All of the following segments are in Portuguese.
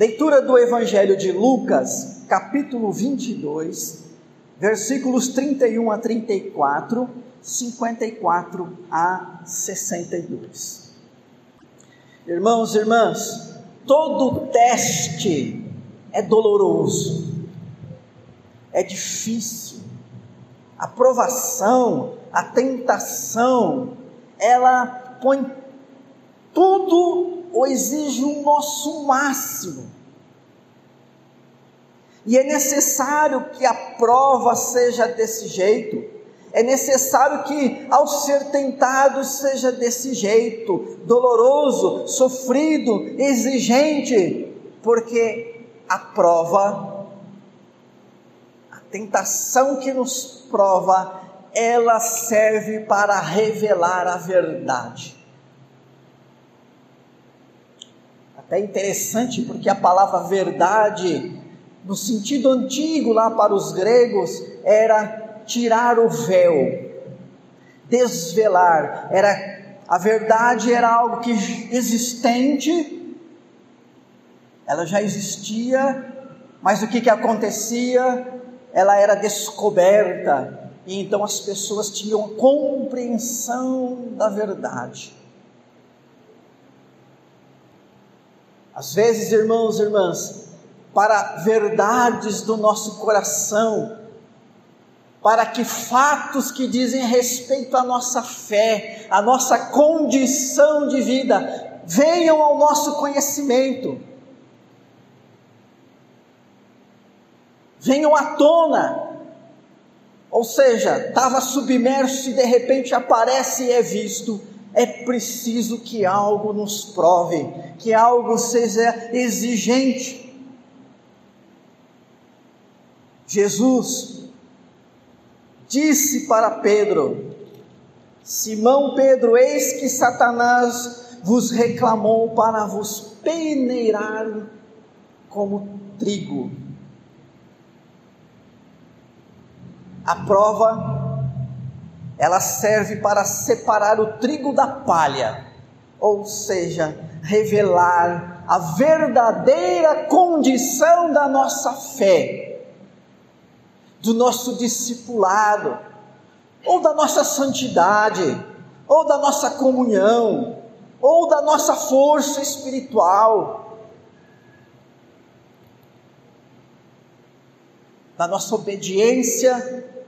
Leitura do Evangelho de Lucas, capítulo 22, versículos 31 a 34, 54 a 62. Irmãos e irmãs, todo teste é doloroso, é difícil. A provação, a tentação, ela põe tudo ou exige o nosso máximo. E é necessário que a prova seja desse jeito. É necessário que, ao ser tentado, seja desse jeito, doloroso, sofrido, exigente, porque a prova, a tentação que nos prova, ela serve para revelar a verdade. Até interessante, porque a palavra verdade, no sentido antigo lá para os gregos, era tirar o véu, desvelar, era a verdade era algo que existente, ela já existia, mas o que, que acontecia? Ela era descoberta, e então as pessoas tinham compreensão da verdade. Às vezes, irmãos e irmãs, para verdades do nosso coração, para que fatos que dizem respeito à nossa fé, à nossa condição de vida, venham ao nosso conhecimento, venham à tona, ou seja, estava submerso e de repente aparece e é visto é preciso que algo nos prove, que algo seja exigente. Jesus disse para Pedro: Simão Pedro, eis que Satanás vos reclamou para vos peneirar como trigo. A prova ela serve para separar o trigo da palha, ou seja, revelar a verdadeira condição da nossa fé, do nosso discipulado, ou da nossa santidade, ou da nossa comunhão, ou da nossa força espiritual, da nossa obediência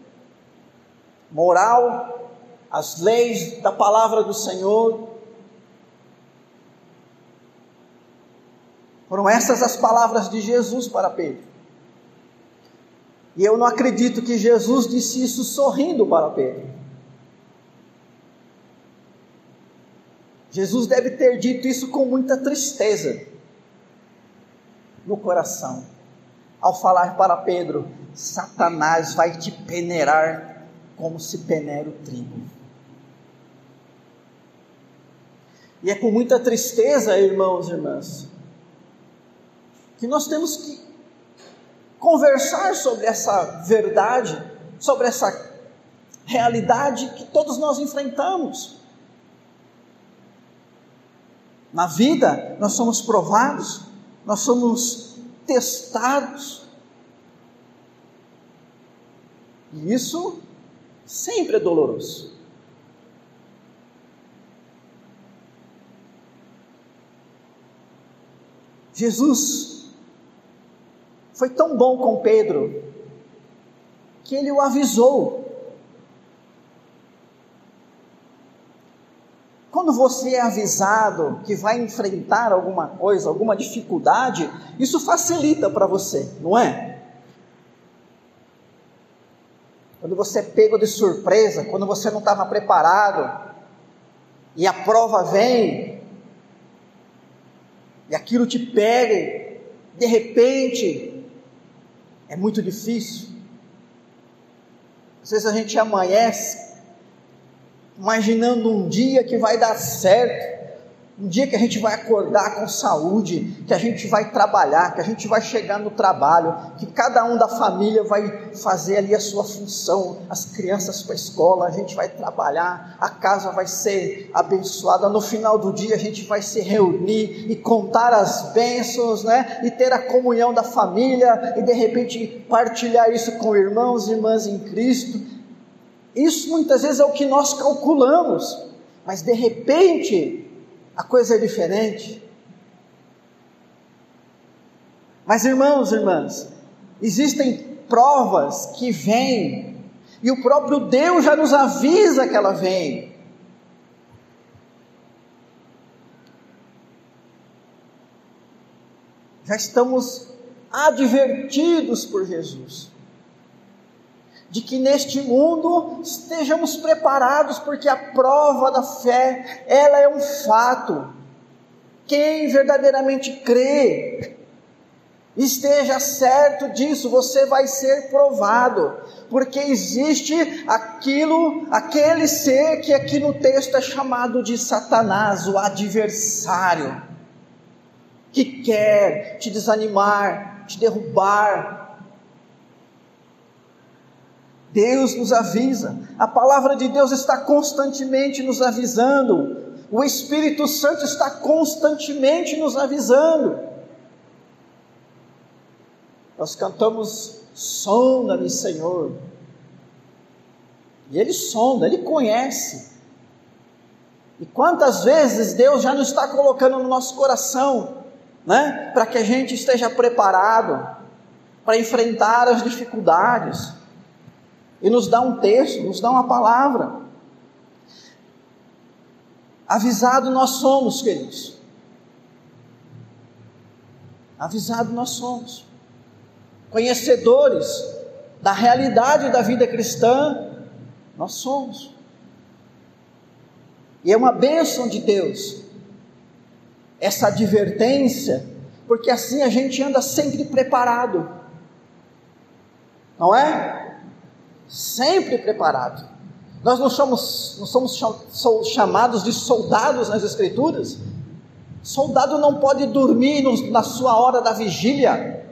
moral, as leis da palavra do Senhor. Foram essas as palavras de Jesus para Pedro. E eu não acredito que Jesus disse isso sorrindo para Pedro. Jesus deve ter dito isso com muita tristeza no coração, ao falar para Pedro: Satanás vai te peneirar como se peneira o trigo. E é com muita tristeza, irmãos e irmãs, que nós temos que conversar sobre essa verdade, sobre essa realidade que todos nós enfrentamos. Na vida, nós somos provados, nós somos testados. E isso sempre é doloroso. Jesus foi tão bom com Pedro que ele o avisou. Quando você é avisado que vai enfrentar alguma coisa, alguma dificuldade, isso facilita para você, não é? Quando você é pego de surpresa, quando você não estava preparado, e a prova vem, e aquilo te pega, de repente, é muito difícil. Às vezes a gente amanhece imaginando um dia que vai dar certo, Um dia que a gente vai acordar com saúde, que a gente vai trabalhar, que a gente vai chegar no trabalho, que cada um da família vai fazer ali a sua função, as crianças para a escola, a gente vai trabalhar, a casa vai ser abençoada. No final do dia a gente vai se reunir e contar as bênçãos, né? E ter a comunhão da família e de repente partilhar isso com irmãos e irmãs em Cristo. Isso muitas vezes é o que nós calculamos, mas de repente a coisa é diferente. Mas irmãos, irmãs, existem provas que vêm, e o próprio Deus já nos avisa que ela vem. Já estamos advertidos por Jesus de que neste mundo estejamos preparados, porque a prova da fé, ela é um fato. Quem verdadeiramente crê, esteja certo disso, você vai ser provado, porque existe aquilo, aquele ser que aqui no texto é chamado de Satanás, o adversário, que quer te desanimar, te derrubar, Deus nos avisa, a palavra de Deus está constantemente nos avisando, o Espírito Santo está constantemente nos avisando. Nós cantamos, sonda-me, Senhor. E Ele sonda, Ele conhece. E quantas vezes Deus já nos está colocando no nosso coração, né, para que a gente esteja preparado para enfrentar as dificuldades e nos dá um texto, nos dá uma palavra. Avisado nós somos, queridos. Avisado nós somos. Conhecedores da realidade da vida cristã, nós somos. E é uma bênção de Deus, essa advertência, porque assim a gente anda sempre preparado, não é? Sempre preparado. Nós não somos, não somos chamados de soldados nas Escrituras. Soldado não pode dormir na sua hora da vigília.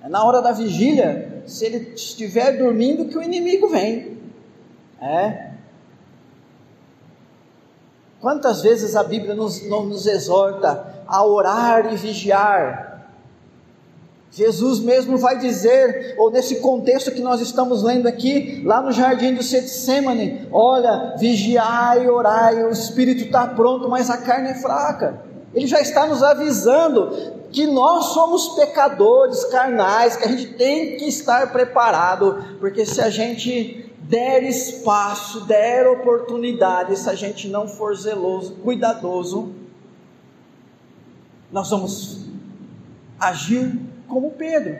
É na hora da vigília, se ele estiver dormindo, que o inimigo vem. É. Quantas vezes a Bíblia nos, nos exorta a orar e vigiar? Jesus mesmo vai dizer, ou nesse contexto que nós estamos lendo aqui, lá no jardim do Getsemane, olha, vigiai orai, o espírito está pronto, mas a carne é fraca. Ele já está nos avisando que nós somos pecadores carnais, que a gente tem que estar preparado, porque se a gente der espaço, der oportunidade, se a gente não for zeloso, cuidadoso, nós vamos agir como Pedro.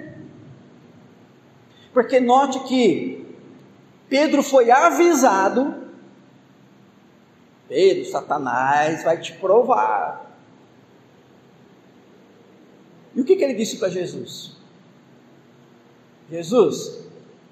Porque note que Pedro foi avisado: Pedro, Satanás vai te provar. E o que, que ele disse para Jesus? Jesus,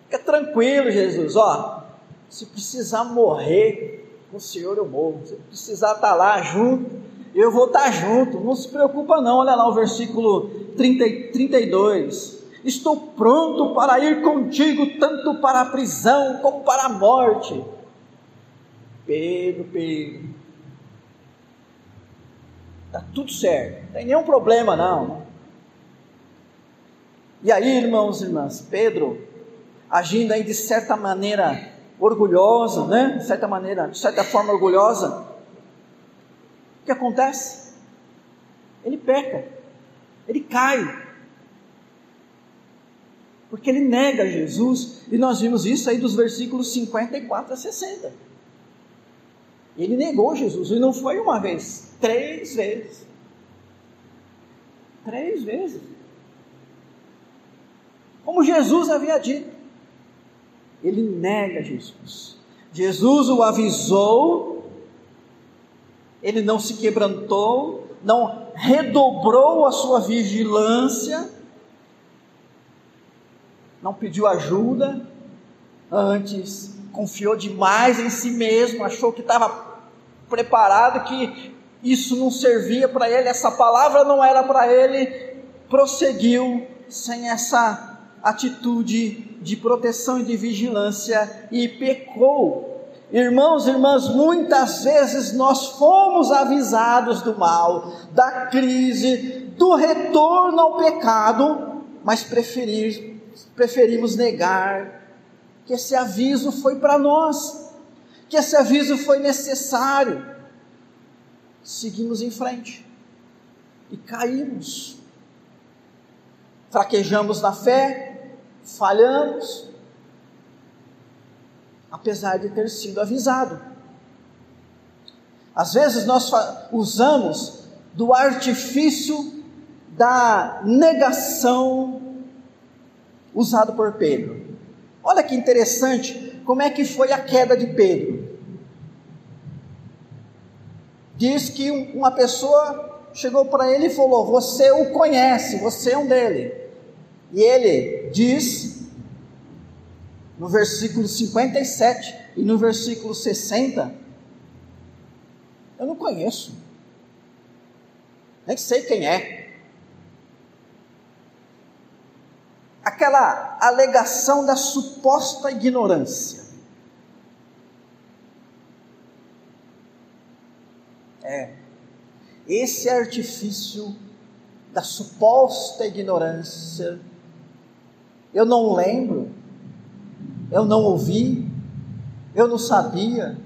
fica tranquilo, Jesus, ó, se precisar morrer com o Senhor eu morro, se precisar estar lá junto, eu vou estar junto, não se preocupa não, olha lá o versículo 30, 32. Estou pronto para ir contigo, tanto para a prisão como para a morte. Pedro, Pedro. Está tudo certo, não tem nenhum problema não. E aí, irmãos e irmãs, Pedro, agindo aí de certa maneira orgulhosa, né? De certa maneira, de certa forma orgulhosa, que acontece? Ele peca ele cai. Porque ele nega Jesus, e nós vimos isso aí dos versículos 54 a 60. Ele negou Jesus, e não foi uma vez, três vezes. Três vezes. Como Jesus havia dito, ele nega Jesus. Jesus o avisou, ele não se quebrantou, não redobrou a sua vigilância, não pediu ajuda, antes confiou demais em si mesmo, achou que estava preparado que isso não servia para ele, essa palavra não era para ele, prosseguiu sem essa atitude de proteção e de vigilância e pecou. Irmãos e irmãs, muitas vezes nós fomos avisados do mal, da crise, do retorno ao pecado, mas preferir, preferimos negar que esse aviso foi para nós, que esse aviso foi necessário. Seguimos em frente e caímos fraquejamos na fé, falhamos, apesar de ter sido avisado. Às vezes nós usamos do artifício da negação usado por Pedro. Olha que interessante como é que foi a queda de Pedro. Diz que uma pessoa chegou para ele e falou: Você o conhece, você é um dele. E ele diz, no versículo 57 e no versículo 60, Eu não conheço, nem sei quem é. Aquela alegação da suposta ignorância. É, esse artifício da suposta ignorância, eu não lembro, eu não ouvi, eu não sabia,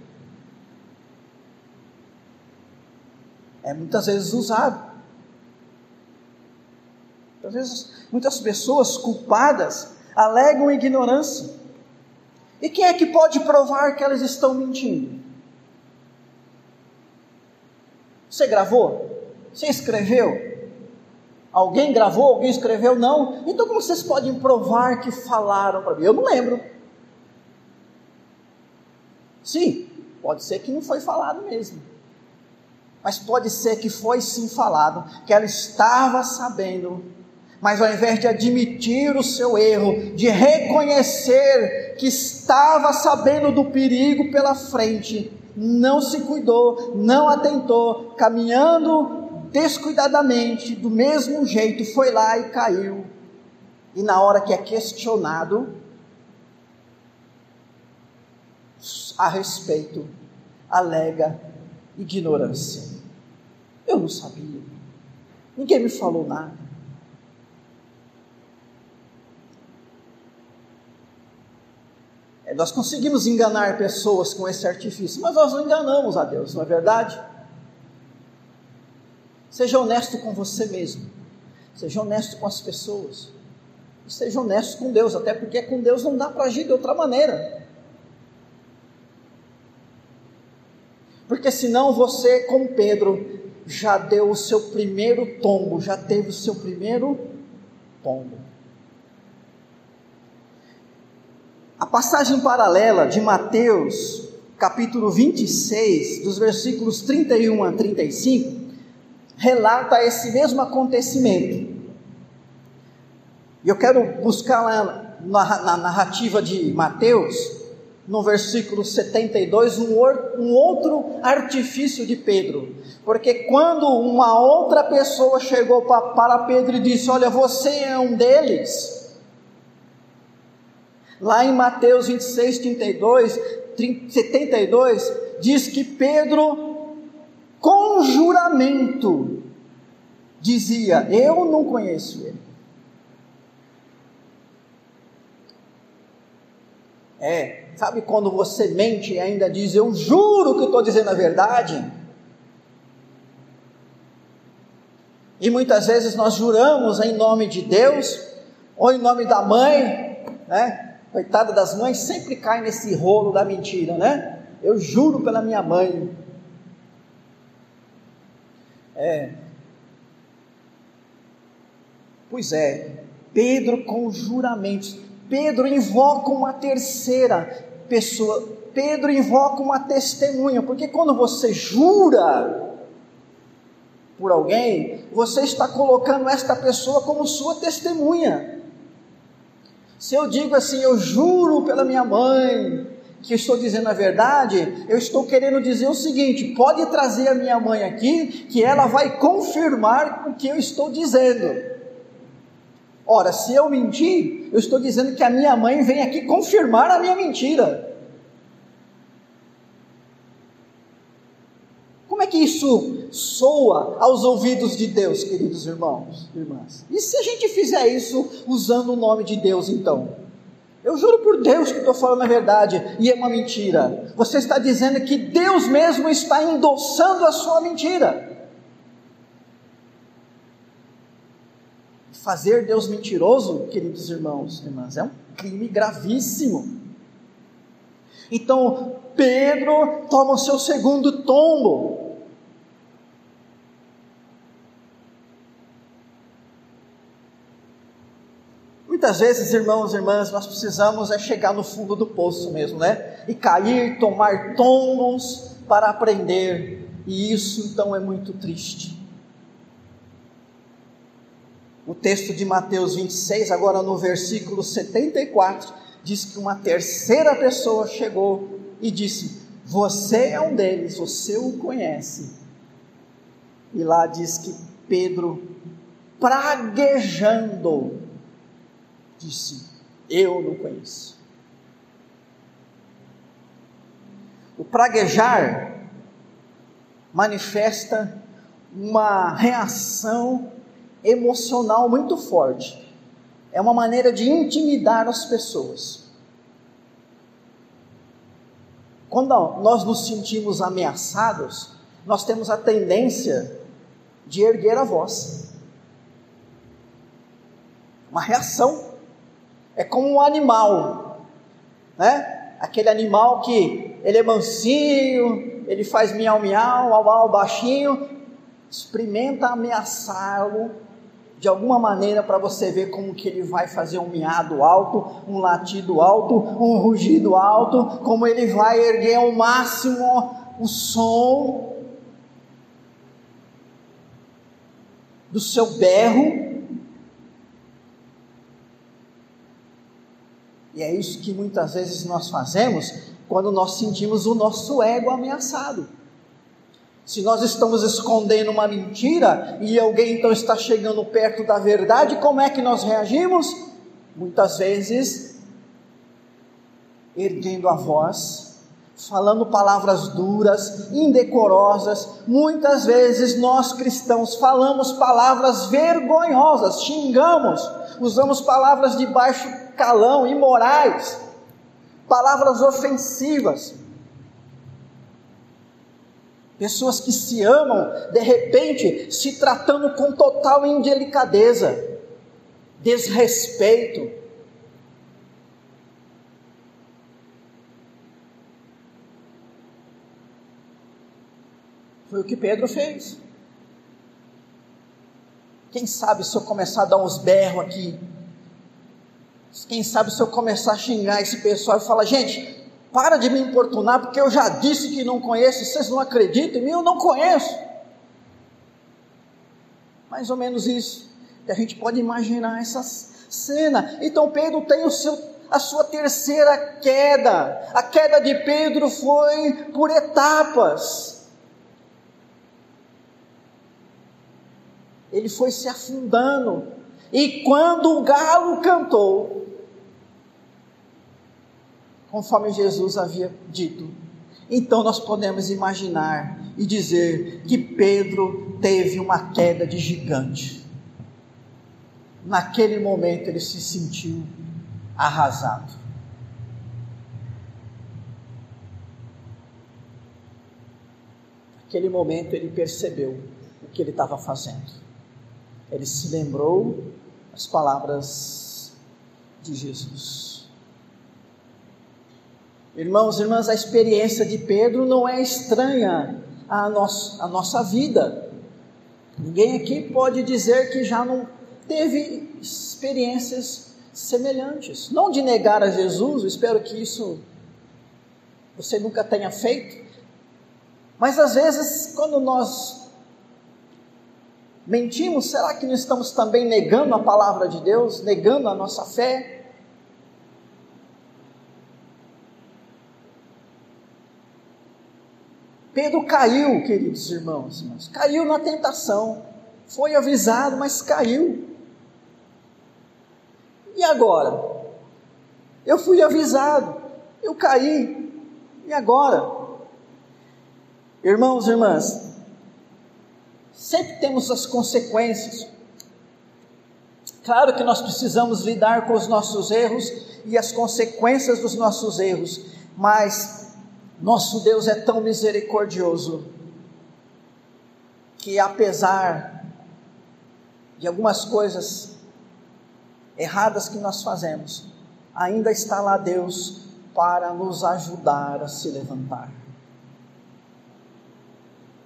é muitas vezes usado. Às vezes, muitas pessoas culpadas alegam ignorância. E quem é que pode provar que elas estão mentindo? Você gravou? Você escreveu? Alguém gravou? Alguém escreveu? Não. Então como vocês podem provar que falaram para mim? Eu não lembro. Sim, pode ser que não foi falado mesmo. Mas pode ser que foi sim falado, que ela estava sabendo, mas ao invés de admitir o seu erro, de reconhecer que estava sabendo do perigo pela frente, não se cuidou, não atentou, caminhando descuidadamente, do mesmo jeito, foi lá e caiu. E na hora que é questionado a respeito, alega ignorância. Eu não sabia, ninguém me falou nada. É, nós conseguimos enganar pessoas com esse artifício, mas nós não enganamos a Deus, não é verdade? Seja honesto com você mesmo, seja honesto com as pessoas, seja honesto com Deus, até porque com Deus não dá para agir de outra maneira. Porque senão você, como Pedro, já deu o seu primeiro tombo, já teve o seu primeiro tombo. A passagem paralela de Mateus, capítulo 26, dos versículos 31 a 35, relata esse mesmo acontecimento. E eu quero buscar lá na, narrativa de Mateus, no versículo 72, um, um outro artifício de Pedro. Porque quando uma outra pessoa chegou para Pedro e disse: Olha, você é um deles Lá em Mateus 26, 32, 72, diz que Pedro, com juramento, dizia: Eu não conheço ele. É, sabe quando você mente e ainda diz: Eu juro que estou dizendo a verdade? E muitas vezes nós juramos em nome de Deus, ou em nome da mãe, né? Coitada das mães, sempre cai nesse rolo da mentira, né? Eu juro pela minha mãe. É. Pois é, Pedro com juramentos. Pedro invoca uma terceira pessoa. Pedro invoca uma testemunha, porque quando você jura por alguém, você está colocando esta pessoa como sua testemunha. Se eu digo assim, eu juro pela minha mãe, que estou dizendo a verdade, eu estou querendo dizer o seguinte: pode trazer a minha mãe aqui, que ela vai confirmar o que eu estou dizendo. Ora, se eu mentir, eu estou dizendo que a minha mãe vem aqui confirmar a minha mentira. Como é que isso soa aos ouvidos de Deus, queridos irmãos, irmãs? E se a gente fizer isso usando o nome de Deus, então? Eu juro por Deus que estou falando a verdade e é uma mentira. Você está dizendo que Deus mesmo está endossando a sua mentira. Fazer Deus mentiroso, queridos irmãos e irmãs, é um crime gravíssimo. Então, Pedro toma o seu segundo tombo. Muitas vezes, irmãos e irmãs, nós precisamos é chegar no fundo do poço mesmo, né? E cair, tomar tombos para aprender. E isso então é muito triste. O texto de Mateus 26, agora no versículo 74, diz que uma terceira pessoa chegou e disse: Você é um deles, você o conhece. E lá diz que Pedro, praguejando, disse: Eu não conheço. O praguejar manifesta uma reação emocional muito forte. É uma maneira de intimidar as pessoas. Quando nós nos sentimos ameaçados, nós temos a tendência de erguer a voz. Uma reação é como um animal, né? Aquele animal que ele é mansinho, ele faz miau miau, au au baixinho, experimenta ameaçá-lo de alguma maneira para você ver como que ele vai fazer um miado alto, um latido alto, um rugido alto, como ele vai erguer ao máximo o som do seu berro E é isso que muitas vezes nós fazemos quando nós sentimos o nosso ego ameaçado. Se nós estamos escondendo uma mentira e alguém então está chegando perto da verdade, como é que nós reagimos? Muitas vezes erguendo a voz, falando palavras duras, indecorosas. Muitas vezes nós cristãos falamos palavras vergonhosas, xingamos, usamos palavras de baixo calão, imorais, palavras ofensivas. Pessoas que se amam, de repente, se tratando com total indelicadeza, desrespeito. Foi o que Pedro fez. Quem sabe se eu começar a dar uns berros aqui, quem sabe se eu começar a xingar esse pessoal e falar, gente, para de me importunar, porque eu já disse que não conheço, vocês não acreditam em mim, eu não conheço. Mais ou menos isso. E a gente pode imaginar essa cena. Então Pedro tem o seu, a sua terceira queda. A queda de Pedro foi por etapas. Ele foi se afundando. E quando o galo cantou, conforme Jesus havia dito. Então nós podemos imaginar e dizer que Pedro teve uma queda de gigante. Naquele momento ele se sentiu arrasado. Naquele momento ele percebeu o que ele estava fazendo. Ele se lembrou as palavras de Jesus. Irmãos e irmãs, a experiência de Pedro não é estranha à, nosso, à nossa vida. Ninguém aqui pode dizer que já não teve experiências semelhantes. Não de negar a Jesus, espero que isso você nunca tenha feito. Mas às vezes, quando nós mentimos, será que não estamos também negando a palavra de Deus, negando a nossa fé? Pedro caiu, queridos irmãos, irmãos, caiu na tentação, foi avisado, mas caiu. E agora? Eu fui avisado, eu caí, e agora? Irmãos e irmãs, sempre temos as consequências. Claro que nós precisamos lidar com os nossos erros e as consequências dos nossos erros, mas nosso Deus é tão misericordioso que, apesar de algumas coisas erradas que nós fazemos, ainda está lá Deus para nos ajudar a se levantar.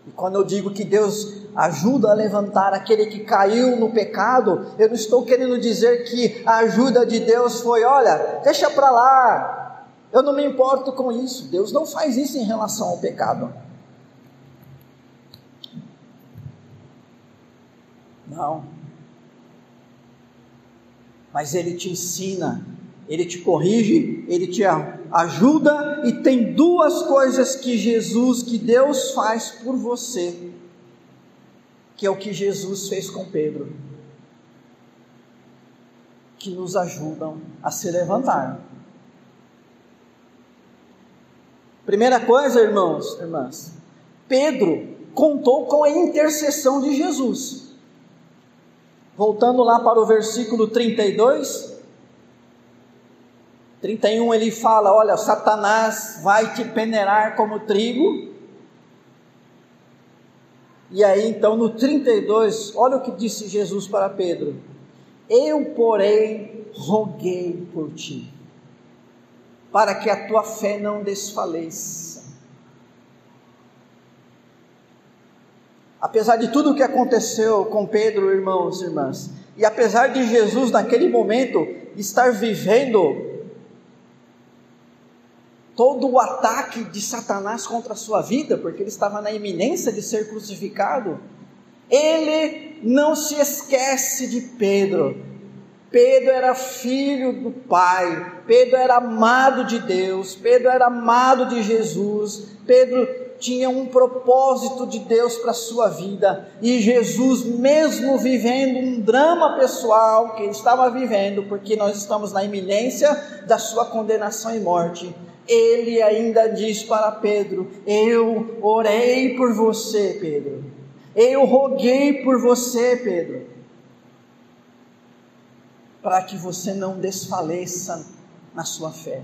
E quando eu digo que Deus ajuda a levantar aquele que caiu no pecado, eu não estou querendo dizer que a ajuda de Deus foi, olha, deixa para lá, eu não me importo com isso. Deus não faz isso em relação ao pecado. Não. Mas Ele te ensina, Ele te corrige, Ele te ajuda, e tem duas coisas que Jesus, que Deus faz por você, que é o que Jesus fez com Pedro, que nos ajudam a se levantar. Primeira coisa, irmãos, irmãs, Pedro contou com a intercessão de Jesus. Voltando lá para o versículo 32, 31 ele fala: Olha, Satanás vai te peneirar como trigo. E aí então no 32, olha o que disse Jesus para Pedro: Eu, porém, roguei por ti para que a tua fé não desfaleça. Apesar de tudo o que aconteceu com Pedro, irmãos e irmãs, e apesar de Jesus naquele momento estar vivendo todo o ataque de Satanás contra a sua vida, porque ele estava na iminência de ser crucificado, ele não se esquece de Pedro, Pedro era filho do Pai, Pedro era amado de Deus, Pedro era amado de Jesus, Pedro tinha um propósito de Deus para a sua vida, e Jesus, mesmo vivendo um drama pessoal que ele estava vivendo, porque nós estamos na iminência da sua condenação e morte, ele ainda diz para Pedro: Eu orei por você, Pedro, eu roguei por você, Pedro para que você não desfaleça na sua fé.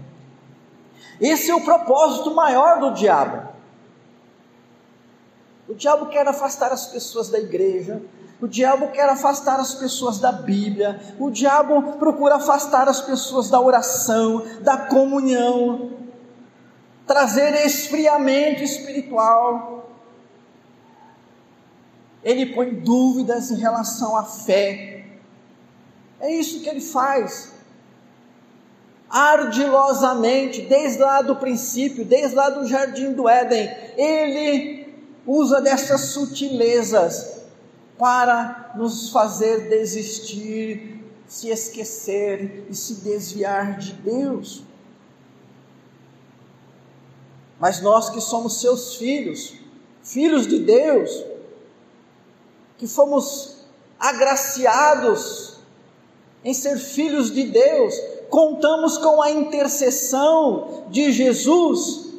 Esse é o propósito maior do diabo. O diabo quer afastar as pessoas da igreja, o diabo quer afastar as pessoas da Bíblia, o diabo procura afastar as pessoas da oração, da comunhão, trazer esfriamento espiritual. Ele põe dúvidas em relação à fé, é isso que ele faz. Ardilosamente, desde lá do princípio, desde lá do jardim do Éden, ele usa dessas sutilezas para nos fazer desistir, se esquecer e se desviar de Deus. Mas nós que somos seus filhos, filhos de Deus, que fomos agraciados em ser filhos de Deus, contamos com a intercessão de Jesus.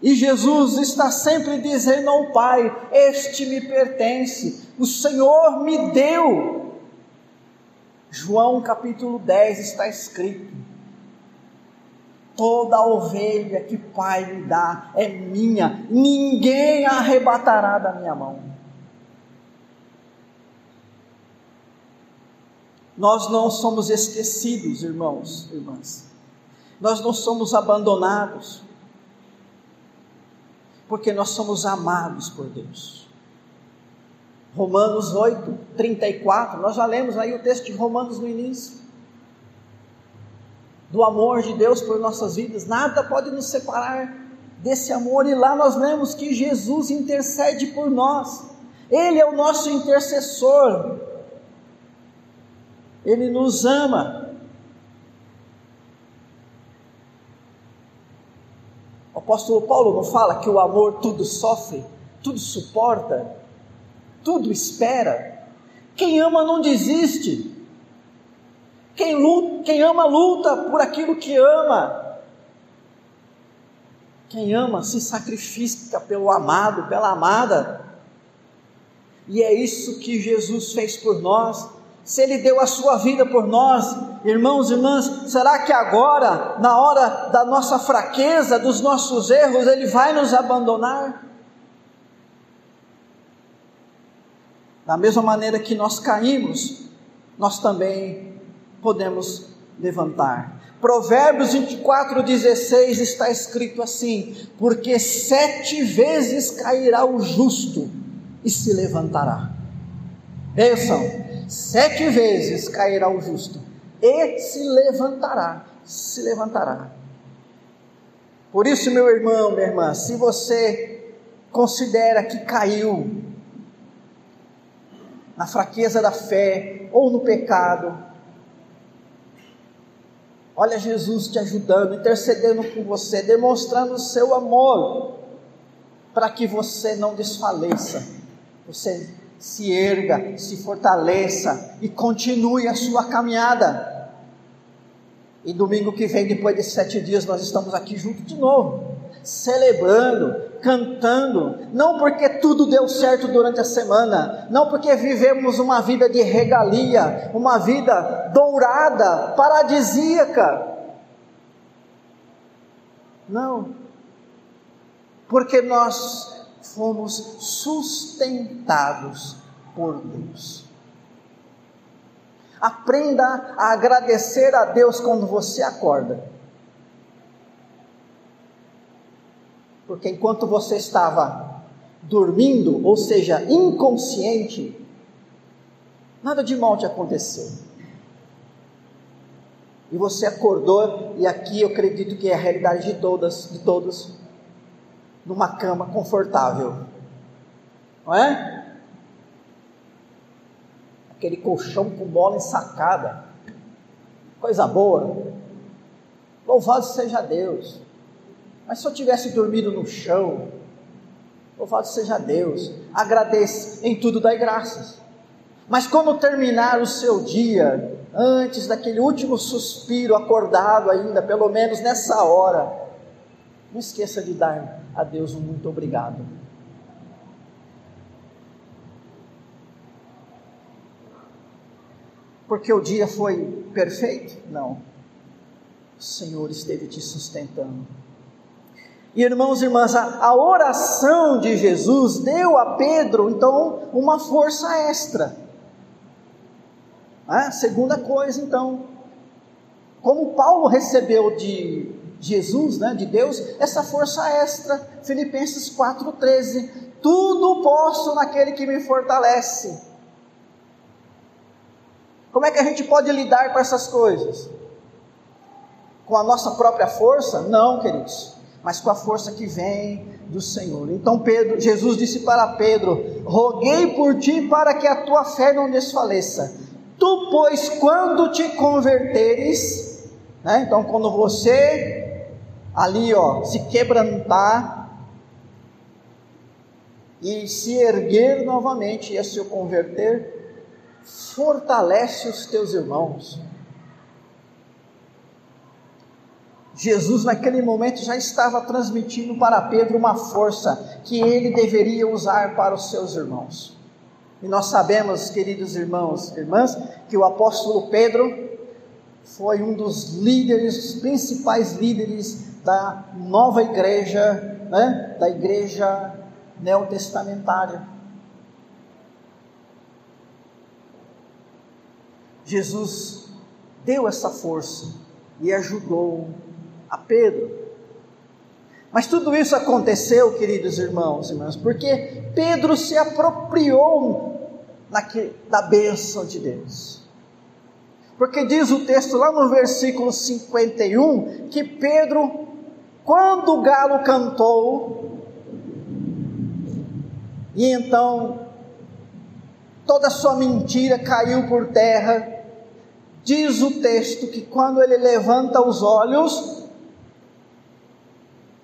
E Jesus está sempre dizendo ao Pai: Este me pertence, o Senhor me deu. João capítulo 10 está escrito: Toda ovelha que Pai me dá é minha, ninguém a arrebatará da minha mão. Nós não somos esquecidos, irmãos, irmãs. Nós não somos abandonados. Porque nós somos amados por Deus. Romanos 8, 34, nós já lemos aí o texto de Romanos no início. Do amor de Deus por nossas vidas, nada pode nos separar desse amor, e lá nós lemos que Jesus intercede por nós, Ele é o nosso intercessor, ele nos ama. O apóstolo Paulo não fala que o amor tudo sofre, tudo suporta, tudo espera. Quem ama não desiste. Quem, luta, quem ama luta por aquilo que ama. Quem ama se sacrifica pelo amado, pela amada. E é isso que Jesus fez por nós. Se Ele deu a sua vida por nós, irmãos e irmãs, será que agora, na hora da nossa fraqueza, dos nossos erros, Ele vai nos abandonar? Da mesma maneira que nós caímos, nós também podemos levantar. Provérbios 24, 16 está escrito assim: Porque sete vezes cairá o justo e se levantará. Benção, sete vezes cairá o justo e se levantará, se levantará. Por isso, meu irmão, minha irmã, se você considera que caiu na fraqueza da fé ou no pecado, Olha Jesus te ajudando, intercedendo por você, demonstrando o seu amor, para que você não desfaleça, você se erga, se fortaleça e continue a sua caminhada. E domingo que vem, depois de sete dias, nós estamos aqui juntos de novo, celebrando, cantando, não porque tudo deu certo durante a semana, não porque vivemos uma vida de regalia, uma vida dourada, paradisíaca. Não, porque nós fomos sustentados por Deus. Aprenda a agradecer a Deus quando você acorda. Porque enquanto você estava dormindo, ou seja, inconsciente, nada de mal te aconteceu. E você acordou, e aqui eu acredito que é a realidade de todas, de todos, numa cama confortável. Não é? Aquele colchão com bola ensacada. Coisa boa. Louvado seja Deus. Mas se eu tivesse dormido no chão, louvado seja Deus, agradeça, em tudo dai graças. Mas quando terminar o seu dia, antes daquele último suspiro acordado ainda, pelo menos nessa hora, não esqueça de dar a Deus um muito obrigado. Porque o dia foi perfeito? Não. O Senhor esteve te sustentando. E irmãos e irmãs, a, a oração de Jesus deu a Pedro, então, uma força extra. Ah, segunda coisa, então, como Paulo recebeu de Jesus, né, de Deus, essa força extra, Filipenses 4,13: tudo posso naquele que me fortalece. Como é que a gente pode lidar com essas coisas? Com a nossa própria força? Não, queridos mas com a força que vem do Senhor. Então Pedro, Jesus disse para Pedro: Roguei por ti para que a tua fé não desfaleça. Tu, pois, quando te converteres, né? Então, quando você ali, ó, se quebrantar e se erguer novamente e a se converter, fortalece os teus irmãos Jesus, naquele momento, já estava transmitindo para Pedro uma força que ele deveria usar para os seus irmãos. E nós sabemos, queridos irmãos e irmãs, que o apóstolo Pedro foi um dos líderes, os principais líderes da nova igreja, né? da igreja neotestamentária. Jesus deu essa força e ajudou a Pedro. Mas tudo isso aconteceu, queridos irmãos e irmãs, porque Pedro se apropriou da bênção de Deus. Porque diz o texto lá no versículo 51 que Pedro, quando o galo cantou, e então toda sua mentira caiu por terra, diz o texto que quando ele levanta os olhos,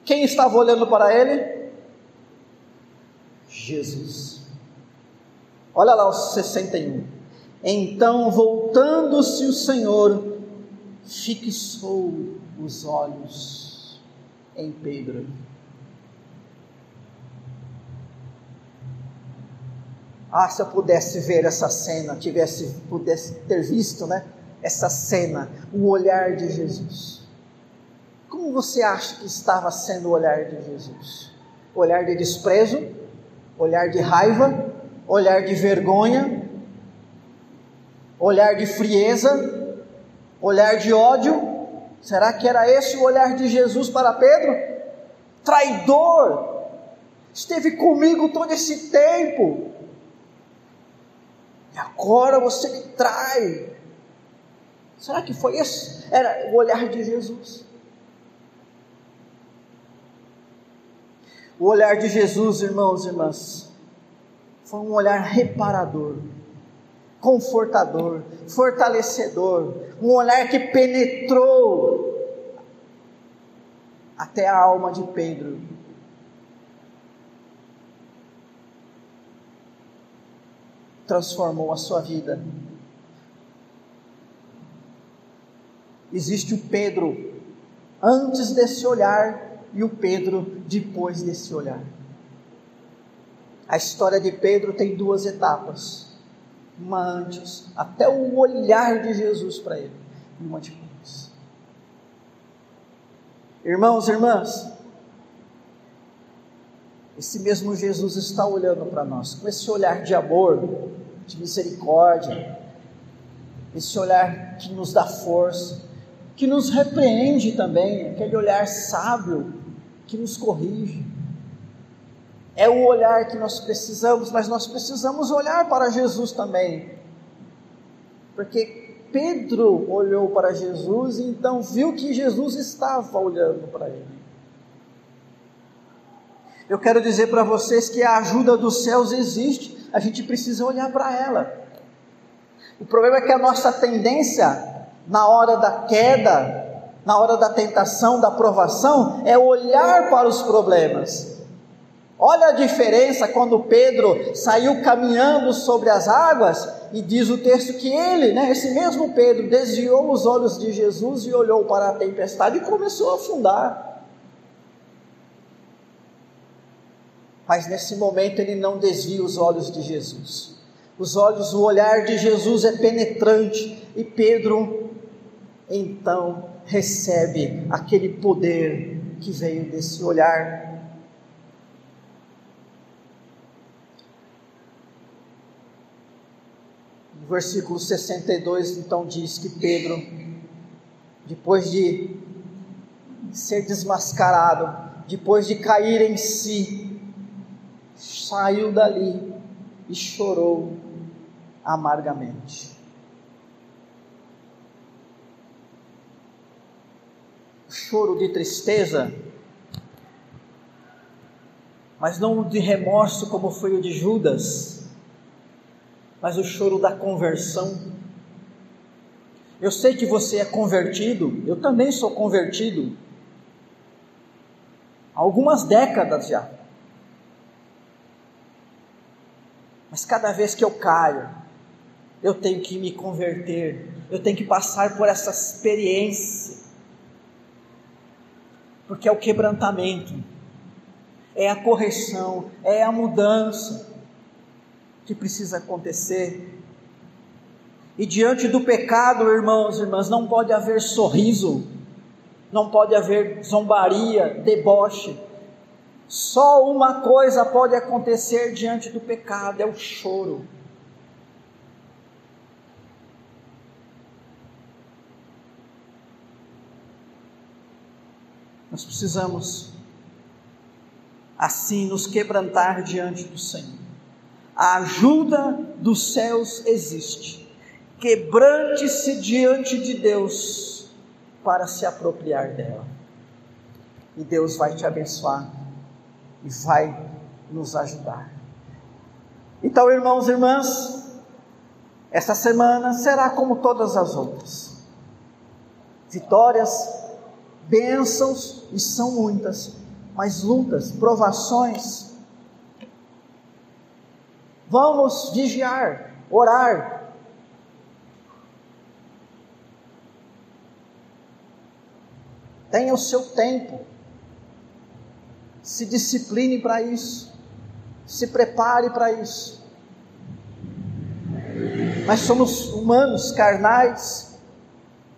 Quem estava olhando para ele? Jesus. Olha lá o 61. Então, voltando-se o Senhor, fixou os olhos em Pedro. Ah, se eu pudesse ver essa cena, tivesse pudesse ter visto, né? Essa cena, o olhar de Jesus. Como você acha que estava sendo o olhar de Jesus? Olhar de desprezo, olhar de raiva, olhar de vergonha, olhar de frieza, olhar de ódio. Será que era esse o olhar de Jesus para Pedro? Traidor, esteve comigo todo esse tempo, e agora você me trai. Será que foi esse? Era o olhar de Jesus. O olhar de Jesus, irmãos e irmãs, foi um olhar reparador, confortador, fortalecedor, um olhar que penetrou até a alma de Pedro. Transformou a sua vida. Existe o Pedro antes desse olhar e o Pedro depois desse olhar. A história de Pedro tem duas etapas. Uma antes, até o olhar de Jesus para ele, e uma. Irmãos e irmãs, esse mesmo Jesus está olhando para nós, com esse olhar de amor, de misericórdia, esse olhar que nos dá força, que nos repreende também, aquele olhar sábio que nos corrige. É o olhar que nós precisamos, mas nós precisamos olhar para Jesus também. Porque Pedro olhou para Jesus e então viu que Jesus estava olhando para ele. Eu quero dizer para vocês que a ajuda dos céus existe, a gente precisa olhar para ela. O problema é que a nossa tendência, na hora da queda, na hora da tentação, da provação, é olhar para os problemas. Olha a diferença quando Pedro saiu caminhando sobre as águas e diz o texto que ele, né, esse mesmo Pedro, desviou os olhos de Jesus e olhou para a tempestade e começou a afundar. Mas nesse momento ele não desvia os olhos de Jesus. Os olhos, o olhar de Jesus é penetrante e Pedro então recebe aquele poder que veio desse olhar. No versículo 62, então, diz que Pedro, depois de ser desmascarado, depois de cair em si, saiu dali e chorou amargamente. choro de tristeza, mas não de remorso como foi o de Judas, mas o choro da conversão. Eu sei que você é convertido, eu também sou convertido, há algumas décadas já. Mas cada vez que eu caio, eu tenho que me converter, eu tenho que passar por essa experiência porque é o quebrantamento, é a correção, é a mudança que precisa acontecer. E diante do pecado, irmãos e irmãs, não pode haver sorriso, não pode haver zombaria, deboche. Só uma coisa pode acontecer diante do pecado: é o choro. Nós precisamos, assim, nos quebrantar diante do Senhor. A ajuda dos céus existe. Quebrante-se diante de Deus para se apropriar dela. E Deus vai te abençoar e vai nos ajudar. Então, irmãos e irmãs, essa semana será como todas as outras. Vitórias bênçãos, e são muitas, mas lutas, provações. Vamos vigiar, orar. Tenha o seu tempo. Se discipline para isso. Se prepare para isso. Nós somos humanos, carnais.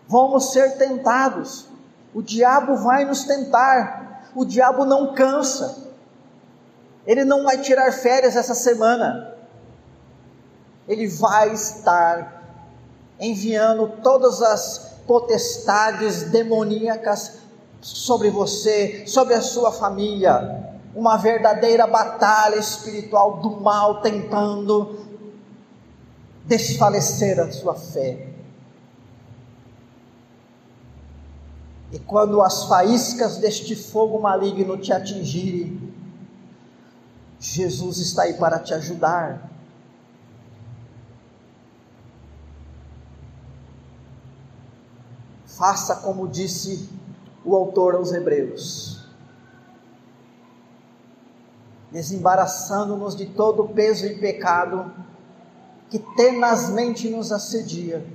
Vamos ser tentados. O diabo vai nos tentar. O diabo não cansa. Ele não vai tirar férias essa semana. Ele vai estar enviando todas as potestades demoníacas sobre você, sobre a sua família. Uma verdadeira batalha espiritual do mal tentando desfalecer a sua fé. E quando as faíscas deste fogo maligno te atingirem, Jesus está aí para te ajudar. Faça como disse o autor aos Hebreus, desembaraçando-nos de todo o peso e pecado que tenazmente nos assedia.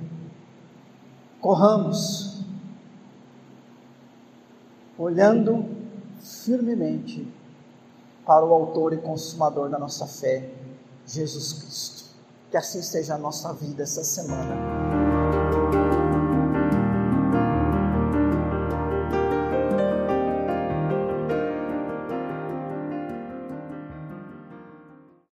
Corramos olhando firmemente para o Autor e Consumador da nossa fé, Jesus Cristo. Que assim seja a nossa vida essa semana.